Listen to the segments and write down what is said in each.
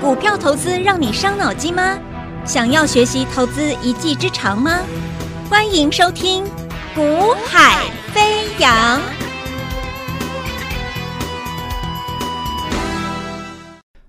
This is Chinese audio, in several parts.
股票投资让你伤脑筋吗？想要学习投资一技之长吗？欢迎收听《股海飞扬》。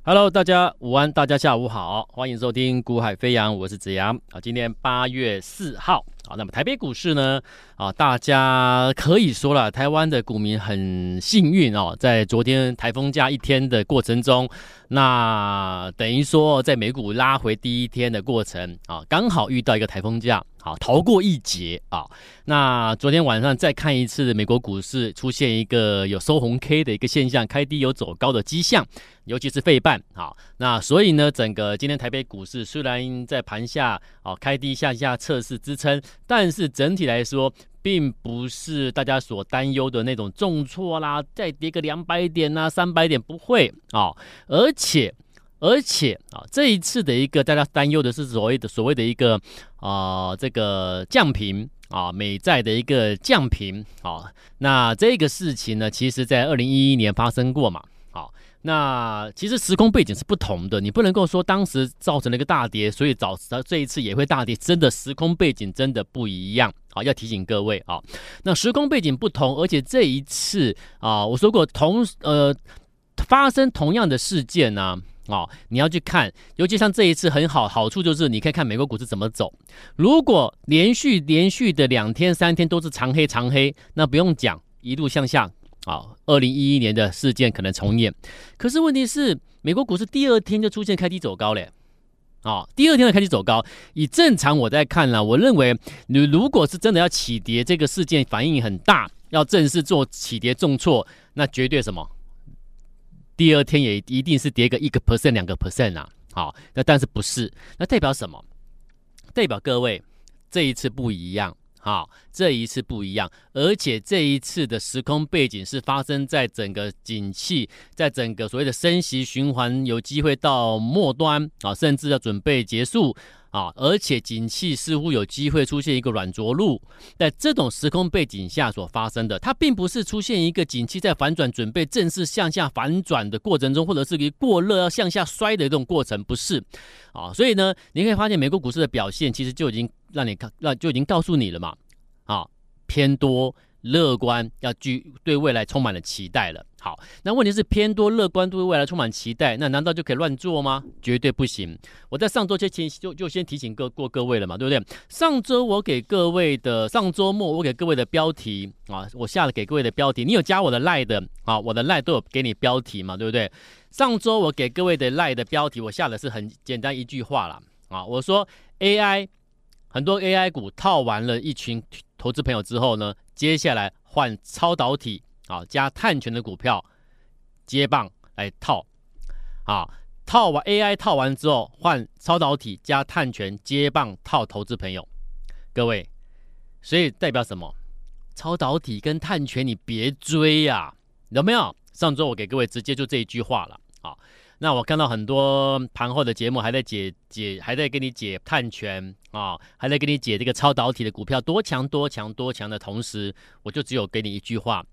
Hello，大家午安，大家下午好，欢迎收听《股海飞扬》，我是子阳啊。今天八月四号啊，那么台北股市呢啊，大家可以说了，台湾的股民很幸运哦，在昨天台风假一天的过程中，那等于说在美股拉回第一天的过程啊，刚好遇到一个台风假。好，逃过一劫啊！那昨天晚上再看一次美国股市，出现一个有收红 K 的一个现象，开低有走高的迹象，尤其是费半。啊，那所以呢，整个今天台北股市虽然在盘下啊开低向下测试支撑，但是整体来说，并不是大家所担忧的那种重挫啦，再跌个两百点呐、三百点不会啊，而且。而且啊，这一次的一个大家担忧的是所谓的所谓的一个啊、这个降频啊，美债的一个降频啊，那这个事情呢，其实在二零一一年发生过嘛，那其实时空背景是不同的，你不能够说当时造成了一个大跌，所以早这一次也会大跌，真的时空背景真的不一样，好，要提醒各位啊，那时空背景不同，而且这一次啊，我说过同呃发生同样的事件呢、啊。哦，你要去看，尤其像这一次很好，好处就是你可以看美国股市怎么走。如果连续连续的两天三天都是长黑长黑，那不用讲，一路向下啊。二零一一年的事件可能重演。可是问题是，美国股市第二天就出现开低走高嘞。啊，第二天的开低走高，以正常我在看了，我认为你如果是真的要起跌，这个事件反应很大，要正式做起跌重挫，那绝对什么？第二天也一定是跌个一个 percent 两个 percent 啊，好，那但是不是？那代表什么？代表各位这一次不一样，好，这一次不一样，而且这一次的时空背景是发生在整个景气，在整个所谓的升息循环有机会到末端啊，甚至要准备结束。啊，而且景气似乎有机会出现一个软着陆，在这种时空背景下所发生的，它并不是出现一个景气在反转，准备正式向下反转的过程中，或者是一个过热要向下摔的这种过程，不是。啊，所以呢，你可以发现美国股市的表现，其实就已经让你看，那就已经告诉你了嘛。啊，偏多。乐观，要具对未来充满了期待了。好，那问题是偏多乐观，对未来充满期待，那难道就可以乱做吗？绝对不行。我在上周就前就就先提醒各过各位了嘛，对不对？上周我给各位的，上周末我给各位的标题啊，我下了给各位的标题，你有加我的赖的啊，我的赖都有给你标题嘛，对不对？上周我给各位的赖的标题，我下的是很简单一句话啦。啊，我说 AI 很多 AI 股套完了一群投资朋友之后呢，接下来换超导体啊加碳权的股票接棒来套，啊套完 AI 套完之后换超导体加碳权接棒套投资朋友，各位，所以代表什么？超导体跟碳权你别追呀、啊，有没有？上周我给各位直接就这一句话了，啊。那我看到很多盘后的节目还在解解，还在给你解碳权啊，还在给你解这个超导体的股票多强多强多强的同时，我就只有给你一句话，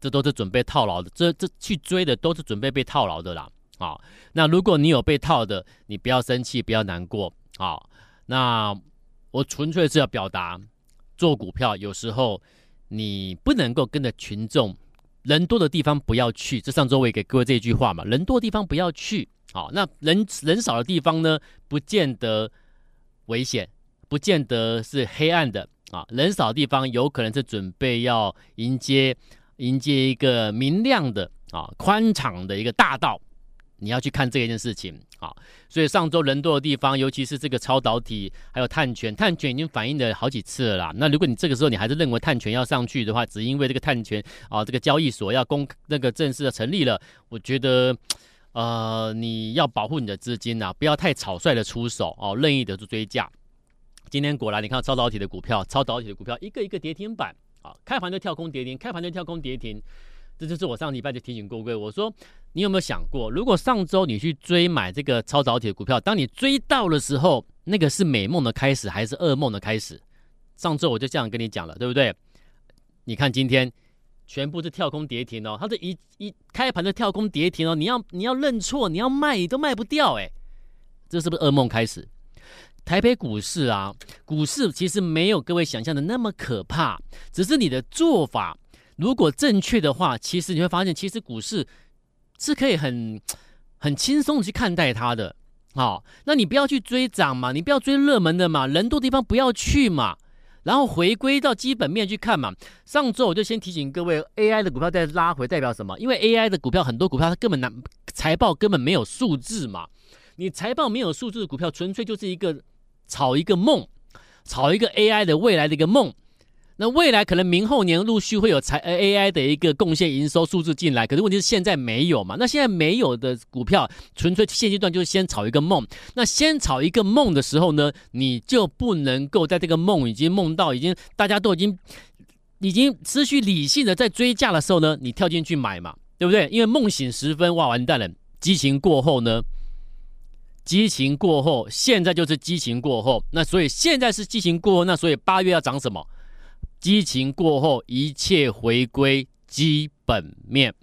这都是准备套牢的，这这去追的都是准备被套牢的啦啊。那如果你有被套的，你不要生气，不要难过啊。那我纯粹是要表达，做股票有时候你不能够跟着群众。人多的地方不要去，这上周我也给各位这一句话嘛。人多的地方不要去，好，那人人少的地方呢，不见得危险，不见得是黑暗的啊。人少的地方有可能是准备要迎接迎接一个明亮的啊宽敞的一个大道。你要去看这一件事情啊，所以上周人多的地方，尤其是这个超导体，还有碳权，碳权已经反映了好几次了啦。那如果你这个时候你还是认为碳权要上去的话，只因为这个碳权啊，这个交易所要公那个正式的成立了，我觉得呃，你要保护你的资金呐、啊，不要太草率的出手哦、任意的做追价。今天果然你看超导体的股票，超导体的股票一个一个跌停板啊，开盘就跳空跌停，开盘就跳空跌停。这就是我上礼拜就提醒过各位，我说你有没有想过，如果上周你去追买这个超导体的股票，当你追到的时候，那个是美梦的开始还是噩梦的开始？上周我就这样跟你讲了，对不对？你看今天全部是跳空跌停哦，它这一一开盘的跳空跌停哦，你要你要认错，你要卖你都卖不掉哎，这是不是噩梦开始？台北股市啊，股市其实没有各位想象的那么可怕，只是你的做法如果正确的话，其实你会发现，其实股市是可以很很轻松的去看待它的。好，那你不要去追涨嘛，你不要追热门的嘛，人多地方不要去嘛，然后回归到基本面去看嘛。上周我就先提醒各位，AI 的股票在拉回代表什么？因为 AI 的股票很多股票它根本拿财报根本没有数字嘛，你财报没有数字的股票，纯粹就是一个。炒一个梦，炒一个 AI 的未来的一个梦。那未来可能明后年陆续会有财 AI 的一个贡献营收数字进来，可是问题是现在没有嘛？那现在没有的股票，纯粹现阶段就是先炒一个梦。那先炒一个梦的时候呢，你就不能够在这个梦已经梦到已经大家都已经已经失去理性的在追价的时候呢，你跳进去买嘛，对不对？因为梦醒时分，哇，完蛋了！激情过后呢？激情过后，现在就是激情过后。那所以现在是激情过后，那所以八月要涨什么？激情过后，一切回归基本面。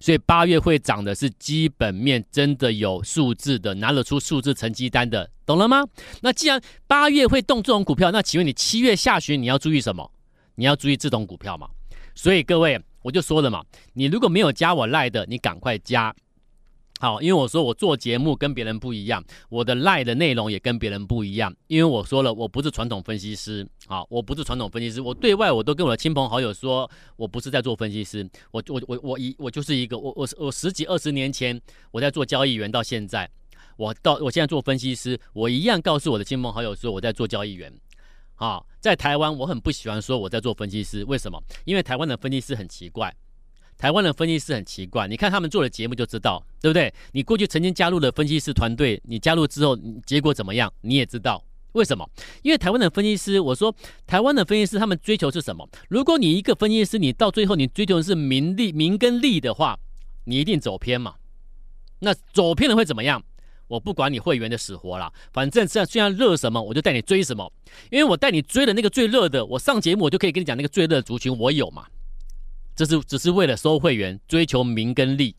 所以八月会涨的是基本面，真的有数字的，拿得出数字成绩单的，懂了吗？那既然八月会动这种股票，那请问你七月下旬你要注意什么？你要注意这种股票嘛？所以各位，我就说了嘛，你如果没有加我赖的，你赶快加。好，因为我说我做节目跟别人不一样，我的 LINE 的内容也跟别人不一样。因为我说了，我不是传统分析师，好，我不是传统分析师，我对外我都跟我的亲朋好友说，我不是在做分析师，我我我我一我就是一个我我我十几二十年前我在做交易员，到现在我到我现在做分析师，我一样告诉我的亲朋好友说我在做交易员。好，在台湾我很不喜欢说我在做分析师，为什么？因为台湾的分析师很奇怪。台湾的分析师很奇怪，你看他们做的节目就知道，对不对？你过去曾经加入的分析师团队，你加入之后结果怎么样？你也知道为什么？因为台湾的分析师，我说台湾的分析师他们追求是什么？如果你一个分析师，你到最后你追求的是名利、名跟利的话，你一定走偏嘛。那走偏了会怎么样？我不管你会员的死活啦，反正现在虽然热什么，我就带你追什么，因为我带你追的那个最热的，我上节目我就可以跟你讲那个最热的族群，我有嘛。这是只是为了收会员，追求名跟利，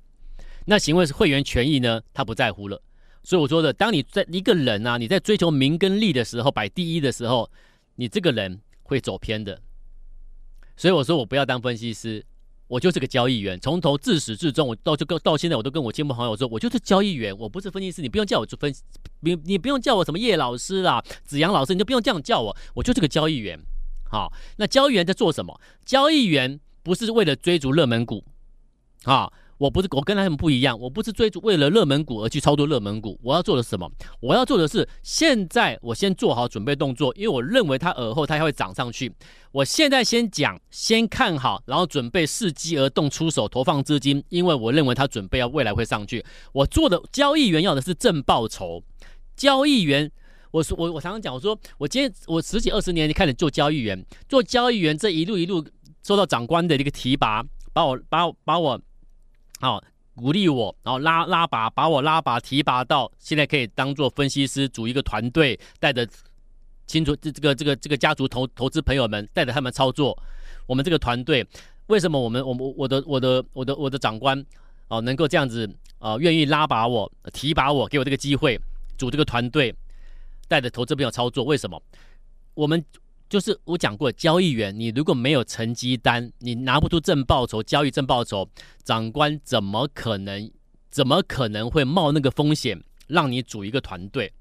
那请问是会员权益呢？他不在乎了。所以我说的，当你在一个人啊，你在追求名跟利的时候，摆第一的时候，你这个人会走偏的。所以我说我不要当分析师，我就是个交易员，从头自始至终，我到就跟到现在，我都跟我亲朋好友说，我就是交易员，我不是分析师，你不用叫我做分，你你不用叫我什么叶老师啦、子阳老师，你就不用这样叫我，我就是个交易员。好，那交易员在做什么？交易员。不是为了追逐热门股，啊，我不是我跟他们不一样，我不是追逐为了热门股而去操作热门股，我要做的什么？我要做的是现在我先做好准备动作，因为我认为它尔后它还会涨上去。我现在先讲，先看好，然后准备伺机而动出手投放资金，因为我认为它准备要未来会上去。我做的交易员要的是正报酬，交易员，我说我我常常讲，我说我今天我十几二十年就开始做交易员，做交易员这一路一路。受到长官的一个提拔，把我把我把我，好、哦、鼓励我，然后拉拉拔，把我拉拔提拔到现在可以当做分析师，组一个团队，带着清楚这这个这个这个家族投投资朋友们，带着他们操作。我们这个团队为什么我们我我我的我的我的我的长官哦能够这样子啊愿意拉拔我提拔我，给我这个机会组这个团队，带着投资朋友操作？为什么我们？就是我讲过，交易员你如果没有成绩单，你拿不出正报酬，交易正报酬，长官怎么可能怎么可能会冒那个风险让你组一个团队，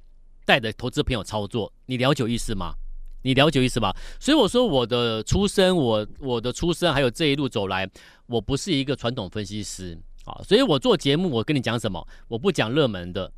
带着投资朋友操作？你了解意思吗？你了解意思吧？所以我说我的出身，我我的出身还有这一路走来，我不是一个传统分析师啊，所以我做节目，我跟你讲什么？我不讲热门的。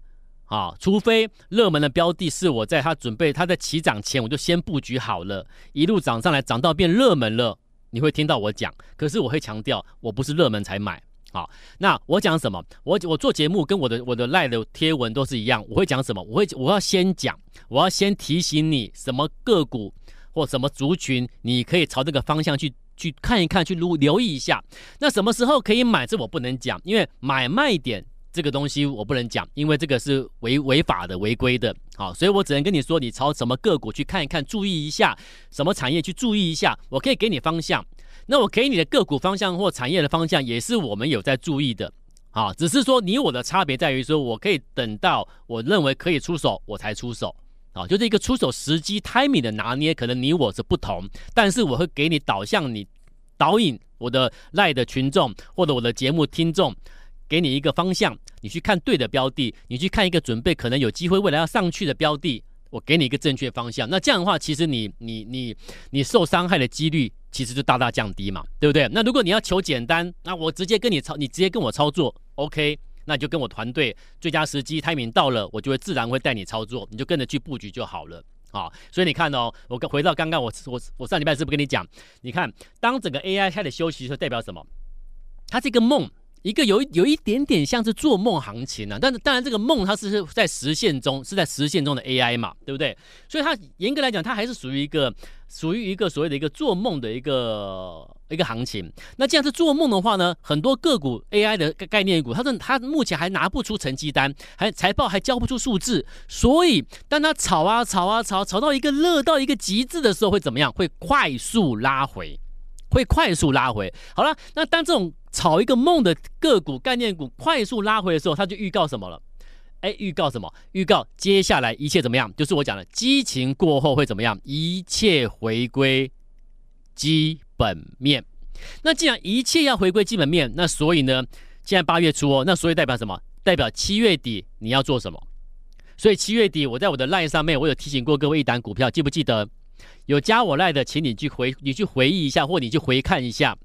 啊，除非热门的标的是我在他准备他在起涨前我就先布局好了，一路涨上来涨到变热门了，你会听到我讲。可是我会强调，我不是热门才买。好，那我讲什么？我我做节目跟我的我的赖的贴文都是一样。我会讲什么？我会我要先讲，我要先提醒你什么个股或什么族群，你可以朝这个方向去去看一看，去留留意一下。那什么时候可以买？这我不能讲，因为买卖点。这个东西我不能讲，因为这个是违违法的、违规的，好，所以我只能跟你说，你朝什么个股去看一看，注意一下什么产业去注意一下，我可以给你方向。那我给你的个股方向或产业的方向，也是我们有在注意的。啊，只是说你我的差别在于说，我可以等到我认为可以出手，我才出手。啊，就是一个出手时机 timing 的拿捏，可能你我是不同，但是我会给你导向你导引我的赖的群众或者我的节目听众，给你一个方向，你去看对的标的，你去看一个准备可能有机会未来要上去的标的，我给你一个正确方向。那这样的话，其实你你你你受伤害的几率。其实就大大降低嘛，对不对？那如果你要求简单，那我直接跟你操，你直接跟我操作，OK？那你就跟我团队，最佳时机 timing 到了，我就会自然会带你操作，你就跟着去布局就好了啊。所以你看哦，我回到刚刚我我我上礼拜是不是跟你讲？你看，当整个 AI 开始休息的时候，代表什么？它是一个梦。一个有有一点点像是做梦行情啊，但是当然这个梦它是在实现中，是在实现中的 AI 嘛，对不对？所以它严格来讲，它还是属于一个属于一个所谓的一个做梦的一个一个行情。那既然是做梦的话呢，很多个股 AI 的概念股，它是它目前还拿不出成绩单，还财报还交不出数字，所以当它炒啊炒啊炒，炒到一个热到一个极致的时候，会怎么样？会快速拉回，会快速拉回。好了，那当这种炒一个梦的个股概念股快速拉回的时候，它就预告什么了？哎，预告什么？预告接下来一切怎么样？就是我讲的，激情过后会怎么样？一切回归基本面。那既然一切要回归基本面，那所以呢，现在八月初哦，那所以代表什么？代表七月底你要做什么？所以七月底我在我的 LINE 上面，我有提醒过各位一档股票，记不记得？有加我赖的，请你去回，你去回忆一下，或你去回看一下，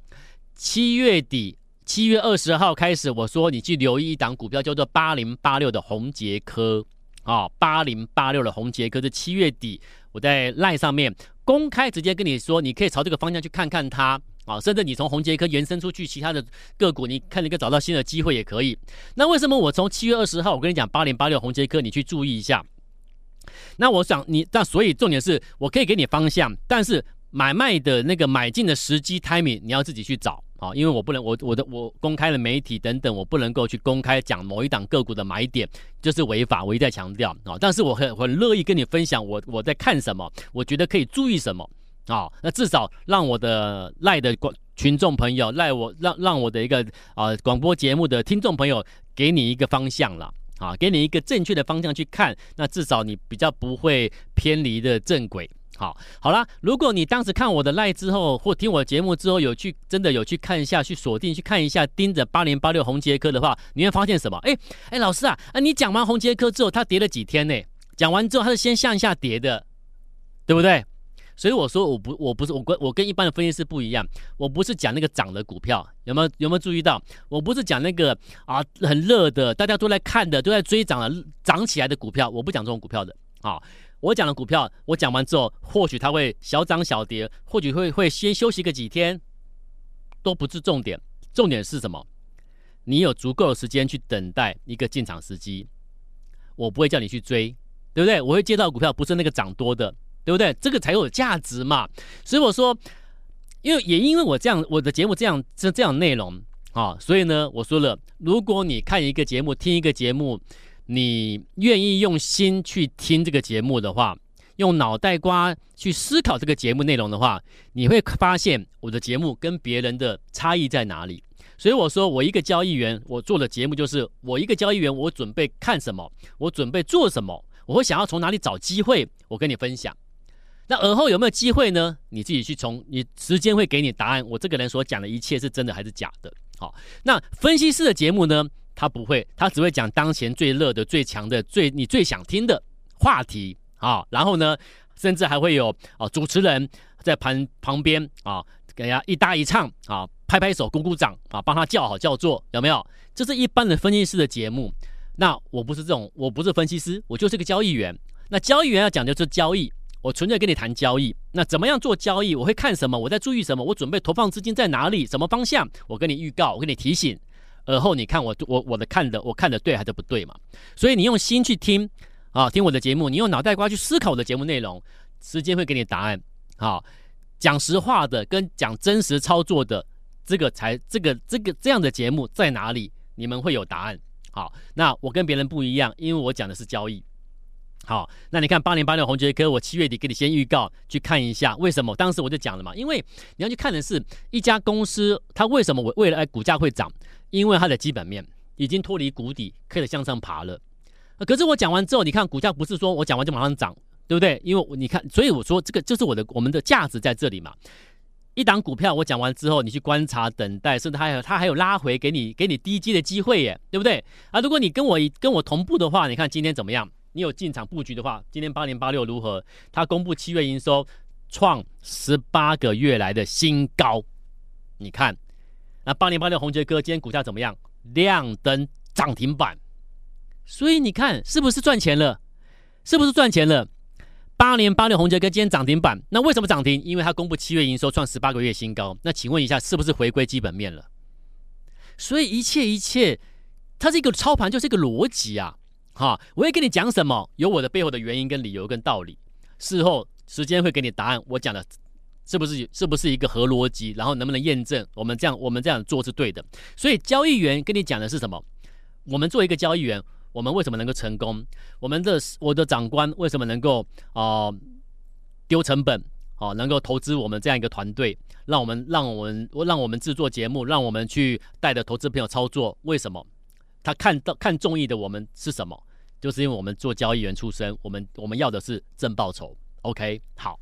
七月底。七月二十号开始，我说你去留意一档股票，叫做八零八六的红杰科啊，八零八六的红杰科是七月底我在赖上面公开直接跟你说，你可以朝这个方向去看看它啊，甚至你从红杰科延伸出去其他的个股，你看你可找到新的机会也可以。那为什么我从七月二十号我跟你讲八零八六红杰科，你去注意一下？那我想你，那所以重点是我可以给你方向，但是买卖的那个买进的时机 timing 你要自己去找。啊，因为我不能，我我的我公开的媒体等等，我不能够去公开讲某一档个股的买点，就是违法。我一再强调啊，但是我很很乐意跟你分享我我在看什么，我觉得可以注意什么啊。那至少让我的赖的观群众朋友赖我让让我的一个啊广播节目的听众朋友给你一个方向了啊，给你一个正确的方向去看，那至少你比较不会偏离的正轨。好，好啦，如果你当时看我的赖之后，或听我节目之后，有去真的有去看一下，去锁定去看一下，盯着八零八六宏捷科的话，你会发现什么？哎哎，老师啊，啊，你讲完红杰科之后，它跌了几天呢？讲完之后，它是先向下跌的，对不对？所以我说，我不，我不是我跟我跟一般的分析师不一样，我不是讲那个涨的股票，有没有有没有注意到？我不是讲那个啊很热的，大家都来看的，都在追涨的涨起来的股票，我不讲这种股票的啊。我讲的股票，我讲完之后，或许它会小涨小跌，或许会会先休息个几天，都不是重点。重点是什么？你有足够的时间去等待一个进场时机。我不会叫你去追，对不对？我会接到股票，不是那个涨多的，对不对？这个才有价值嘛。所以我说，因为也因为我这样，我的节目这样这这样内容啊，所以呢，我说了，如果你看一个节目，听一个节目。你愿意用心去听这个节目的话，用脑袋瓜去思考这个节目内容的话，你会发现我的节目跟别人的差异在哪里。所以我说，我一个交易员，我做的节目就是我一个交易员，我准备看什么，我准备做什么，我会想要从哪里找机会，我跟你分享。那而后有没有机会呢？你自己去从，你时间会给你答案。我这个人所讲的一切是真的还是假的？好，那分析师的节目呢？他不会，他只会讲当前最热的、最强的、最你最想听的话题啊。然后呢，甚至还会有啊主持人在旁旁边啊，给人家一搭一唱啊，拍拍手、鼓鼓掌啊，帮他叫好叫座，有没有？这是一般的分析师的节目。那我不是这种，我不是分析师，我就是个交易员。那交易员要讲究是交易，我纯粹跟你谈交易。那怎么样做交易？我会看什么？我在注意什么？我准备投放资金在哪里？什么方向？我跟你预告，我跟你提醒。而后你看我我我的看的我看的对还是不对嘛？所以你用心去听啊，听我的节目，你用脑袋瓜去思考我的节目内容，时间会给你答案。好，讲实话的跟讲真实操作的，这个才这个这个这样的节目在哪里？你们会有答案。好，那我跟别人不一样，因为我讲的是交易。好，那你看八零八六红杰科，我七月底给你先预告去看一下，为什么？当时我就讲了嘛，因为你要去看的是一家公司，它为什么我未来股价会涨？因为它的基本面已经脱离谷底，开始向上爬了。可是我讲完之后，你看股价不是说我讲完就马上涨，对不对？因为你看，所以我说这个就是我的我们的价值在这里嘛。一档股票我讲完之后，你去观察、等待，甚至还有它还有拉回给你给你低基的机会耶，对不对？啊，如果你跟我跟我同步的话，你看今天怎么样？你有进场布局的话，今天八零八六如何？它公布七月营收创十八个月来的新高。你看，那八零八六红杰哥今天股价怎么样？亮灯涨停板。所以你看是不是赚钱了？是不是赚钱了？八零八六红杰哥今天涨停板，那为什么涨停？因为它公布七月营收创十八个月新高。那请问一下，是不是回归基本面了？所以一切一切，它是一个操盘，就是一个逻辑啊。哈，我会跟你讲什么，有我的背后的原因跟理由跟道理。事后时间会给你答案，我讲的是不是是不是一个合逻辑？然后能不能验证我们这样我们这样做是对的？所以交易员跟你讲的是什么？我们做一个交易员，我们为什么能够成功？我们的我的长官为什么能够啊丢成本啊、能够投资我们这样一个团队，让我们让我们让我们制作节目，让我们去带着投资朋友操作？为什么？他看到看中意的我们是什么？就是因为我们做交易员出身，我们我们要的是正报酬。OK，好，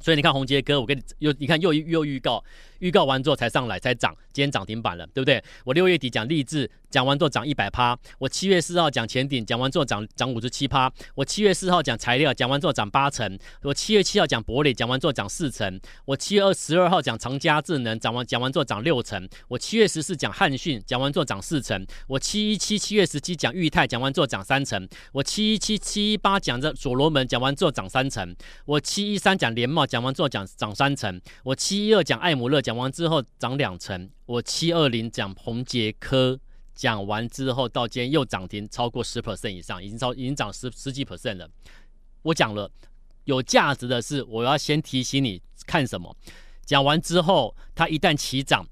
所以你看宏杰哥，我跟你又你看又又预告，预告完之后才上来才涨，今天涨停板了，对不对？我六月底讲励志。讲完之后涨一百趴，我七月四号讲前顶，讲完之后涨涨五十七趴。我七月四号讲材料，讲完之后涨八成。我七月七号讲博磊，讲完之后涨四成。我七月二十二号讲长佳智能，讲完讲完之后涨六成。我七月十四讲汉讯，讲完之后涨四成。我七一七七月十七讲裕泰，讲完之后涨三成。我七一七七一八讲着所罗门，讲完之后涨三成。我七一三讲联茂，讲完之后讲涨三成。我七一二讲艾姆勒，讲讲完之后涨两成。我七二零讲宏捷科。讲完之后，到今天又涨停超过十 percent 以上，已经超已经涨十十几 percent 了。我讲了，有价值的是，我要先提醒你看什么。讲完之后，它一旦起涨，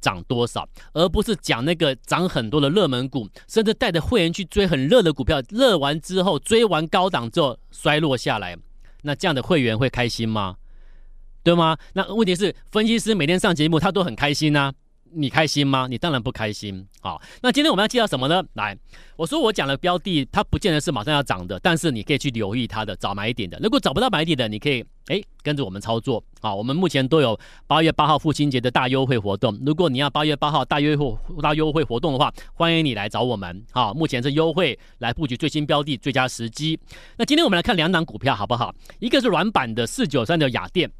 涨多少，而不是讲那个涨很多的热门股，甚至带着会员去追很热的股票，热完之后追完高档之后衰落下来，那这样的会员会开心吗？对吗？那问题是，分析师每天上节目，他都很开心呐、你开心吗？你当然不开心。好，那今天我们要介绍什么呢？来，我说我讲的标的，它不见得是马上要涨的，但是你可以去留意它的找买点的。如果找不到买点的，你可以哎跟着我们操作。好，我们目前都有八月八号父亲节的大优惠活动。如果你要八月八号大优惠大优惠活动的话，欢迎你来找我们。好，目前是优惠来布局最新标的最佳时机。那今天我们来看两档股票好不好？一个是软板的四九三的雅电。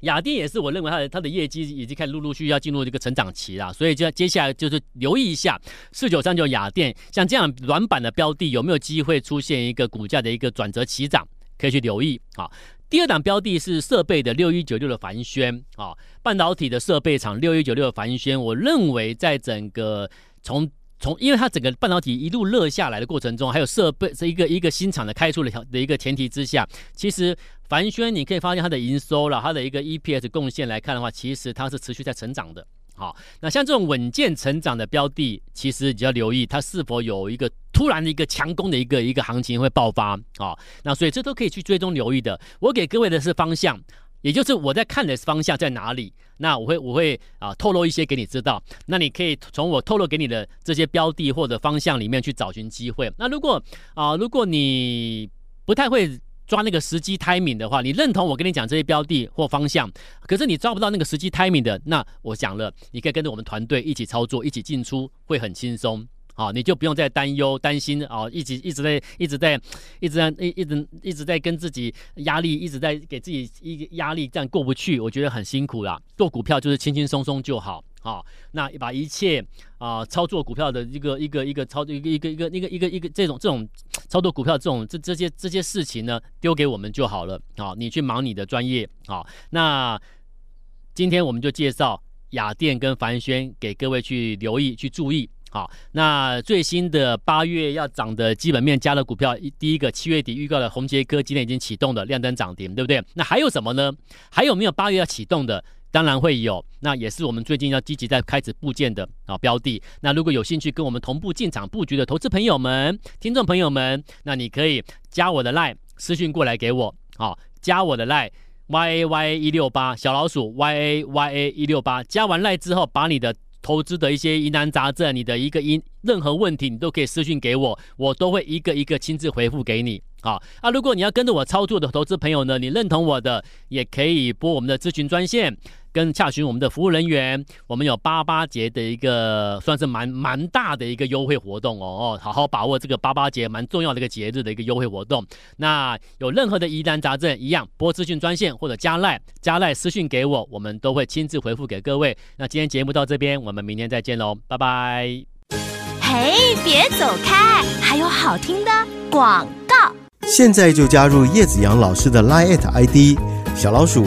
雅电也是，我认为它的它的业绩已经开始陆陆续续要进入这个成长期了，所以就接下来就是留意一下四九三九雅电，像这样软板的标的有没有机会出现一个股价的一个转折起涨，可以去留意啊。第二档标的是设备的六一九六的帆宣啊，半导体的设备厂六一九六的帆宣，我认为在整个从从，因为它整个半导体一路热下来的过程中，还有设备是一个一个新厂的开出的条的一个前提之下，其实帆宣你可以发现它的营收了，它的一个 EPS 贡献来看的话，其实它是持续在成长的。好，那像这种稳健成长的标的，其实你要留意它是否有一个突然的一个强攻的一个一个行情会爆发。啊，那所以这都可以去追踪留意的。我给各位的是方向。也就是我在看的方向在哪里，那我会我会啊透露一些给你知道，那你可以从我透露给你的这些标的或者方向里面去找寻机会。那如果啊如果你不太会抓那个时机 timing 的话，你认同我跟你讲这些标的或方向，可是你抓不到那个时机 timing 的，那我讲了，你可以跟着我们团队一起操作，一起进出，会很轻松。好，你就不用再担忧、担心啊，一直一直在、一直在、一直在、一一直一直在跟自己压力，一直在给自己一个压力，这样过不去，我觉得很辛苦啦。做股票就是轻轻松松就好，好，那把一切啊操作股票的一个一个一个操作一个一个一个一个一个一个这种这种操作股票这种这这些这些事情呢，丢给我们就好了。好，你去忙你的专业。好，那今天我们就介绍雅电跟凡轩给各位去留意去注意。好，那最新的八月要涨的基本面加了股票，第一个七月底预告的宏杰哥今天已经启动的亮灯涨停，对不对？那还有什么呢？还有没有八月要启动的？当然会有，那也是我们最近要积极在开始布建的啊标的。那如果有兴趣跟我们同步进场布局的投资朋友们、听众朋友们，那你可以加我的 LINE 私讯过来给我，好，加我的 LINE y a y a 一六八小老鼠 y a y a 一六八，加完 LINE 之后，把你的投资的一些疑难杂症，你的一个因任何问题，你都可以私信给我，我都会一个一个亲自回复给你。好，啊，如果你要跟着我操作的投资朋友呢，你认同我的，也可以拨我们的咨询专线，跟洽询我们的服务人员。我们有八八节的一个算是蛮蛮大的一个优惠活动哦哦，好好把握这个八八节蛮重要的一个节日的一个优惠活动。那有任何的疑难杂症，一样拨资讯专线或者加赖加赖私讯给我，我们都会亲自回复给各位。那今天节目到这边，我们明天再见喽，拜拜。嘿，别走开，还有好听的广告。现在就加入叶子阳老师的 Line ID 小老鼠